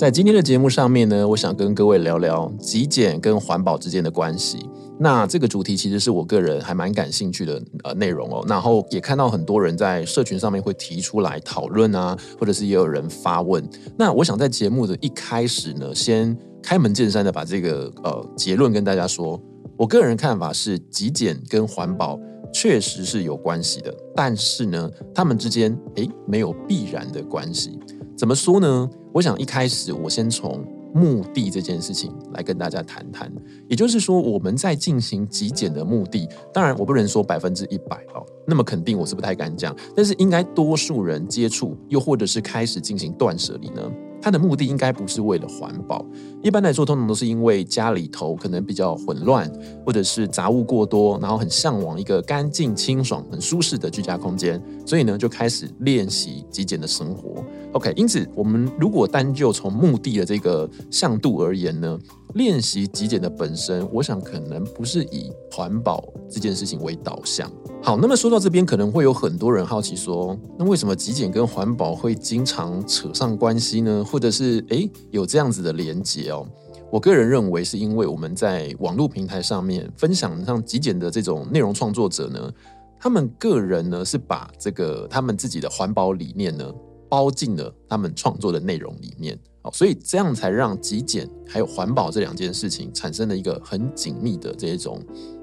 在今天的节目上面呢，我想跟各位聊聊极简跟环保之间的关系。那这个主题其实是我个人还蛮感兴趣的呃内容哦，然后也看到很多人在社群上面会提出来讨论啊，或者是也有人发问。那我想在节目的一开始呢，先开门见山的把这个呃结论跟大家说，我个人看法是极简跟环保确实是有关系的，但是呢，他们之间诶没有必然的关系。怎么说呢？我想一开始我先从。目的这件事情来跟大家谈谈，也就是说，我们在进行极简的目的，当然我不能说百分之一百哦，那么肯定我是不太敢讲，但是应该多数人接触，又或者是开始进行断舍离呢。它的目的应该不是为了环保，一般来说，通常都是因为家里头可能比较混乱，或者是杂物过多，然后很向往一个干净、清爽、很舒适的居家空间，所以呢，就开始练习极简的生活。OK，因此，我们如果单就从目的的这个向度而言呢，练习极简的本身，我想可能不是以环保这件事情为导向。好，那么说到这边，可能会有很多人好奇说，那为什么极简跟环保会经常扯上关系呢？或者是诶，有这样子的连结哦？我个人认为，是因为我们在网络平台上面分享像极简的这种内容创作者呢，他们个人呢是把这个他们自己的环保理念呢包进了他们创作的内容里面，哦，所以这样才让极简还有环保这两件事情产生了一个很紧密的这一种。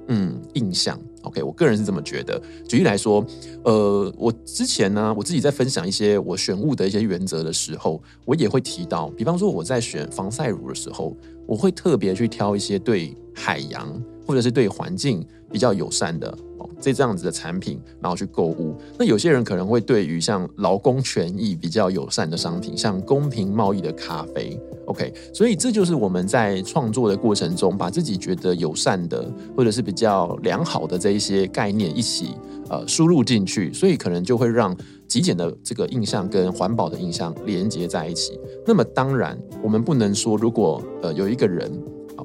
嗯，印象 OK，我个人是这么觉得。举例来说，呃，我之前呢，我自己在分享一些我选物的一些原则的时候，我也会提到，比方说我在选防晒乳的时候，我会特别去挑一些对海洋或者是对环境比较友善的。这这样子的产品，然后去购物。那有些人可能会对于像劳工权益比较友善的商品，像公平贸易的咖啡，OK。所以这就是我们在创作的过程中，把自己觉得友善的或者是比较良好的这一些概念一起呃输入进去，所以可能就会让极简的这个印象跟环保的印象连接在一起。那么当然，我们不能说如果呃有一个人。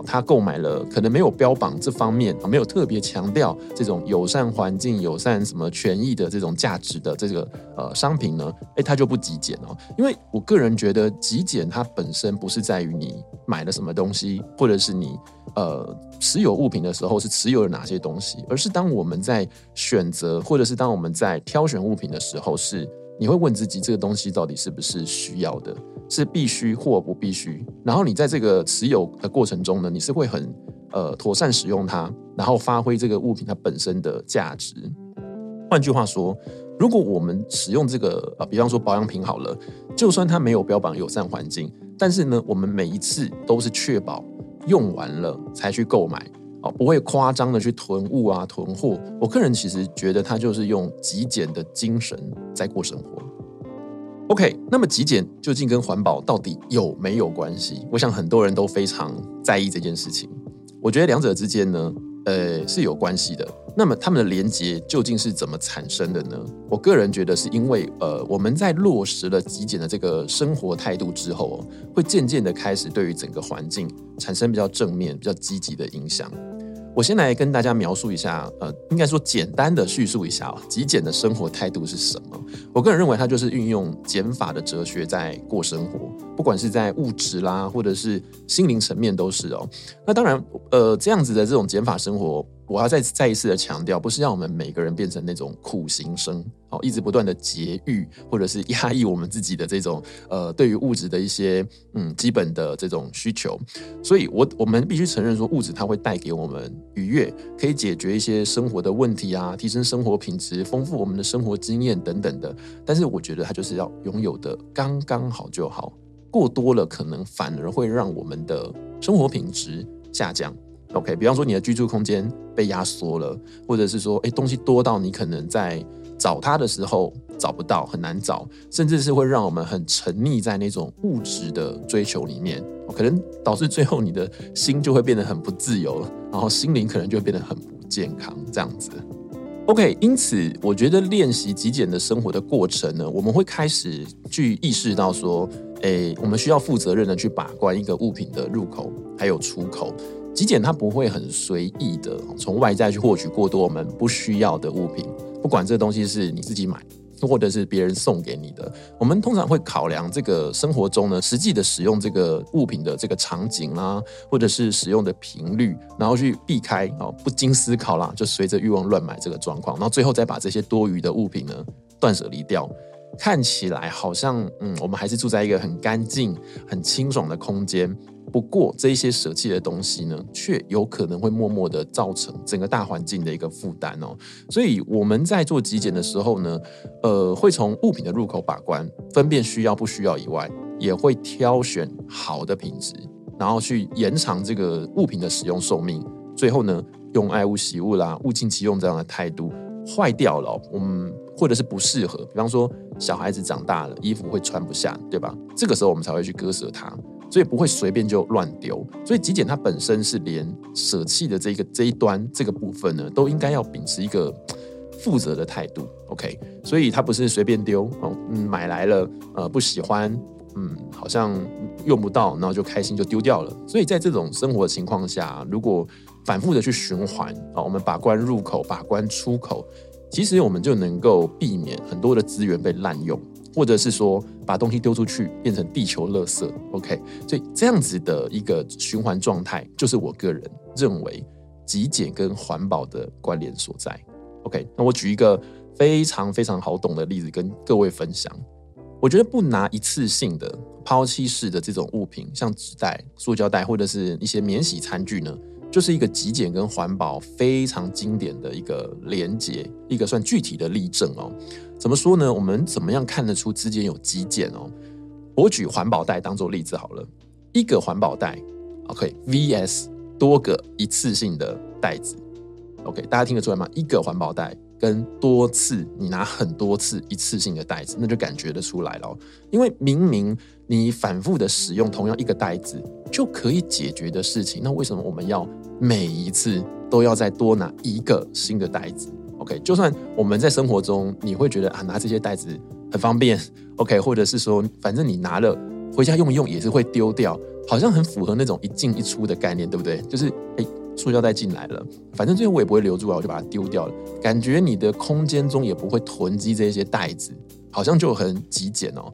他购买了可能没有标榜这方面，没有特别强调这种友善环境、友善什么权益的这种价值的这个呃商品呢，诶，他就不极简哦。因为我个人觉得极简它本身不是在于你买了什么东西，或者是你呃持有物品的时候是持有了哪些东西，而是当我们在选择，或者是当我们在挑选物品的时候是。你会问自己，这个东西到底是不是需要的，是必须或不必须？然后你在这个持有的过程中呢，你是会很呃妥善使用它，然后发挥这个物品它本身的价值。换句话说，如果我们使用这个呃，比方说保养品好了，就算它没有标榜友善环境，但是呢，我们每一次都是确保用完了才去购买。哦，不会夸张的去囤物啊，囤货。我个人其实觉得他就是用极简的精神在过生活。OK，那么极简究竟跟环保到底有没有关系？我想很多人都非常在意这件事情。我觉得两者之间呢，呃，是有关系的。那么他们的连结究竟是怎么产生的呢？我个人觉得是因为，呃，我们在落实了极简的这个生活态度之后，会渐渐的开始对于整个环境产生比较正面、比较积极的影响。我先来跟大家描述一下，呃，应该说简单的叙述一下哦，极简的生活态度是什么？我个人认为，它就是运用减法的哲学在过生活，不管是在物质啦，或者是心灵层面都是哦。那当然，呃，这样子的这种减法生活。我要再再一次的强调，不是让我们每个人变成那种苦行僧，哦，一直不断的节欲，或者是压抑我们自己的这种呃，对于物质的一些嗯基本的这种需求。所以我，我我们必须承认说，物质它会带给我们愉悦，可以解决一些生活的问题啊，提升生活品质，丰富我们的生活经验等等的。但是，我觉得它就是要拥有的刚刚好就好，过多了可能反而会让我们的生活品质下降。OK，比方说你的居住空间被压缩了，或者是说，哎，东西多到你可能在找它的时候找不到，很难找，甚至是会让我们很沉溺在那种物质的追求里面，可能导致最后你的心就会变得很不自由，然后心灵可能就会变得很不健康，这样子。OK，因此我觉得练习极简的生活的过程呢，我们会开始去意识到说，诶，我们需要负责任的去把关一个物品的入口还有出口。极简它不会很随意的从外在去获取过多我们不需要的物品，不管这东西是你自己买。或者是别人送给你的，我们通常会考量这个生活中呢，实际的使用这个物品的这个场景啦，或者是使用的频率，然后去避开哦，不经思考啦，就随着欲望乱买这个状况，然后最后再把这些多余的物品呢断舍离掉。看起来好像嗯，我们还是住在一个很干净、很清爽的空间。不过这一些舍弃的东西呢，却有可能会默默的造成整个大环境的一个负担哦。所以我们在做极简的时候呢，呃，会从物品的入口把关，分辨需要不需要以外，也会挑选好的品质，然后去延长这个物品的使用寿命。最后呢，用爱物惜物啦，物尽其用这样的态度，坏掉了，我们或者是不适合，比方说小孩子长大了，衣服会穿不下，对吧？这个时候我们才会去割舍它。所以不会随便就乱丢，所以极简它本身是连舍弃的这个这一端这个部分呢，都应该要秉持一个负责的态度。OK，所以它不是随便丢哦，嗯，买来了呃不喜欢，嗯，好像用不到，然后就开心就丢掉了。所以在这种生活情况下，如果反复的去循环啊，我们把关入口，把关出口，其实我们就能够避免很多的资源被滥用。或者是说把东西丢出去变成地球垃圾，OK，所以这样子的一个循环状态，就是我个人认为极简跟环保的关联所在。OK，那我举一个非常非常好懂的例子跟各位分享。我觉得不拿一次性的抛弃式的这种物品，像纸袋、塑胶袋或者是一些免洗餐具呢，就是一个极简跟环保非常经典的一个连结，一个算具体的例证哦。怎么说呢？我们怎么样看得出之间有极简哦？我举环保袋当做例子好了，一个环保袋，OK，VS 多个一次性的袋子，OK，大家听得出来吗？一个环保袋跟多次你拿很多次一次性的袋子，那就感觉得出来了。因为明明你反复的使用同样一个袋子就可以解决的事情，那为什么我们要每一次都要再多拿一个新的袋子？OK，就算我们在生活中，你会觉得啊，拿这些袋子很方便，OK，或者是说，反正你拿了回家用一用也是会丢掉，好像很符合那种一进一出的概念，对不对？就是哎，塑胶袋进来了，反正最后我也不会留住啊，我就把它丢掉了。感觉你的空间中也不会囤积这些袋子，好像就很极简哦。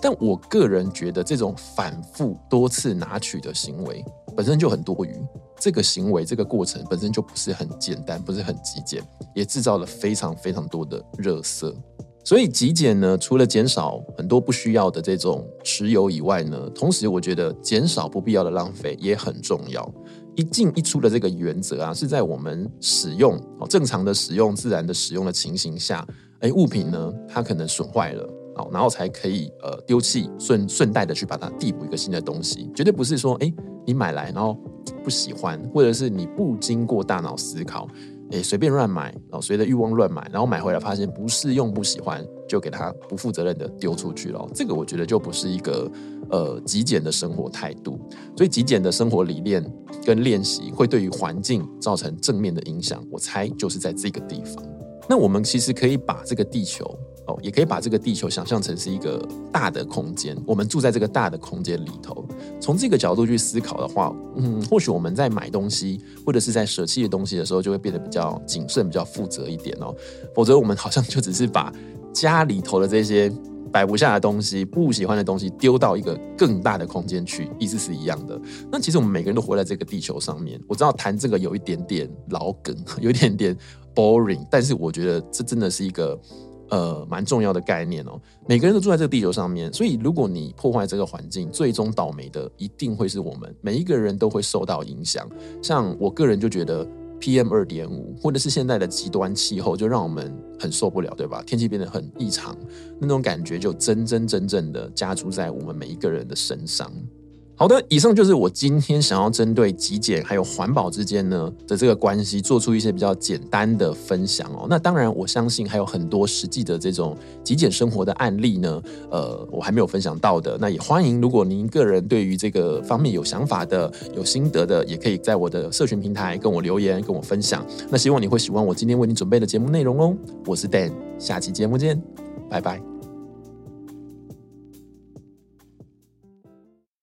但我个人觉得，这种反复多次拿取的行为本身就很多余。这个行为，这个过程本身就不是很简单，不是很极简，也制造了非常非常多的热色。所以极简呢，除了减少很多不需要的这种持有以外呢，同时我觉得减少不必要的浪费也很重要。一进一出的这个原则啊，是在我们使用哦正常的使用、自然的使用的情形下，哎，物品呢它可能损坏了哦。然后才可以呃丢弃，顺顺带的去把它递补一个新的东西，绝对不是说哎你买来然后不喜欢，或者是你不经过大脑思考，哎随便乱买，然后随着欲望乱买，然后买回来发现不适用不喜欢，就给它不负责任的丢出去了。这个我觉得就不是一个呃极简的生活态度。所以极简的生活理念跟练习会对于环境造成正面的影响，我猜就是在这个地方。那我们其实可以把这个地球。哦，也可以把这个地球想象成是一个大的空间，我们住在这个大的空间里头。从这个角度去思考的话，嗯，或许我们在买东西或者是在舍弃的东西的时候，就会变得比较谨慎、比较负责一点哦。否则，我们好像就只是把家里头的这些摆不下的东西、不喜欢的东西丢到一个更大的空间去，意思是一样的。那其实我们每个人都活在这个地球上面。我知道谈这个有一点点老梗，有一点点 boring，但是我觉得这真的是一个。呃，蛮重要的概念哦。每个人都住在这个地球上面，所以如果你破坏这个环境，最终倒霉的一定会是我们。每一个人都会受到影响。像我个人就觉得，PM 二点五或者是现在的极端气候，就让我们很受不了，对吧？天气变得很异常，那种感觉就真真正正的加诸在我们每一个人的身上。好的，以上就是我今天想要针对极简还有环保之间呢的这个关系，做出一些比较简单的分享哦。那当然，我相信还有很多实际的这种极简生活的案例呢，呃，我还没有分享到的。那也欢迎，如果您个人对于这个方面有想法的、有心得的，也可以在我的社群平台跟我留言，跟我分享。那希望你会喜欢我今天为你准备的节目内容哦。我是 Dan，下期节目见，拜拜。